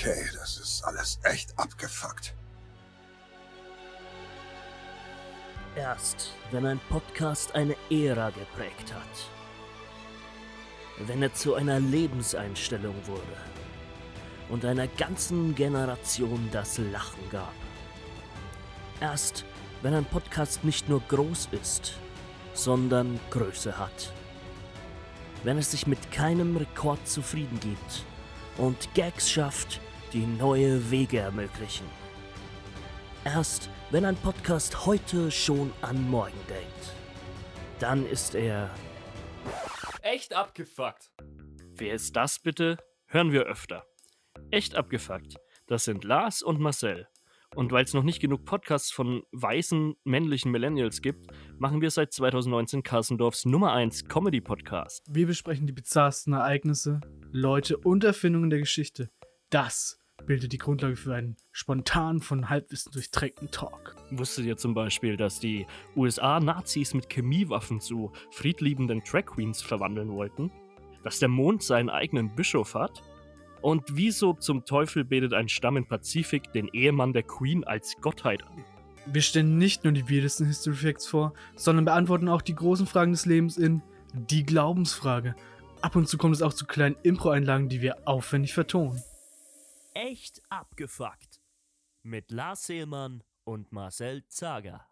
Okay, das ist alles echt abgefuckt. Erst wenn ein Podcast eine Ära geprägt hat. Wenn er zu einer Lebenseinstellung wurde und einer ganzen Generation das Lachen gab. Erst wenn ein Podcast nicht nur groß ist, sondern Größe hat. Wenn es sich mit keinem Rekord zufrieden gibt und Gags schafft, die neue Wege ermöglichen. Erst wenn ein Podcast heute schon an morgen denkt, dann ist er Echt abgefuckt. Wer ist das bitte? Hören wir öfter. Echt abgefuckt. Das sind Lars und Marcel. Und weil es noch nicht genug Podcasts von weißen männlichen Millennials gibt, machen wir seit 2019 Kassendorfs Nummer 1 Comedy-Podcast. Wir besprechen die bizarrsten Ereignisse, Leute und Erfindungen der Geschichte. Das bildet die Grundlage für einen spontan von Halbwissen durchtränkten Talk. Wusstet ihr zum Beispiel, dass die USA Nazis mit Chemiewaffen zu friedliebenden Drag Queens verwandeln wollten? Dass der Mond seinen eigenen Bischof hat? Und wieso zum Teufel betet ein Stamm im Pazifik den Ehemann der Queen als Gottheit an? Wir stellen nicht nur die weirdesten History Facts vor, sondern beantworten auch die großen Fragen des Lebens in die Glaubensfrage. Ab und zu kommt es auch zu kleinen Impro-Einlagen, die wir aufwendig vertonen. Echt abgefuckt. Mit Lars Seelmann und Marcel Zager.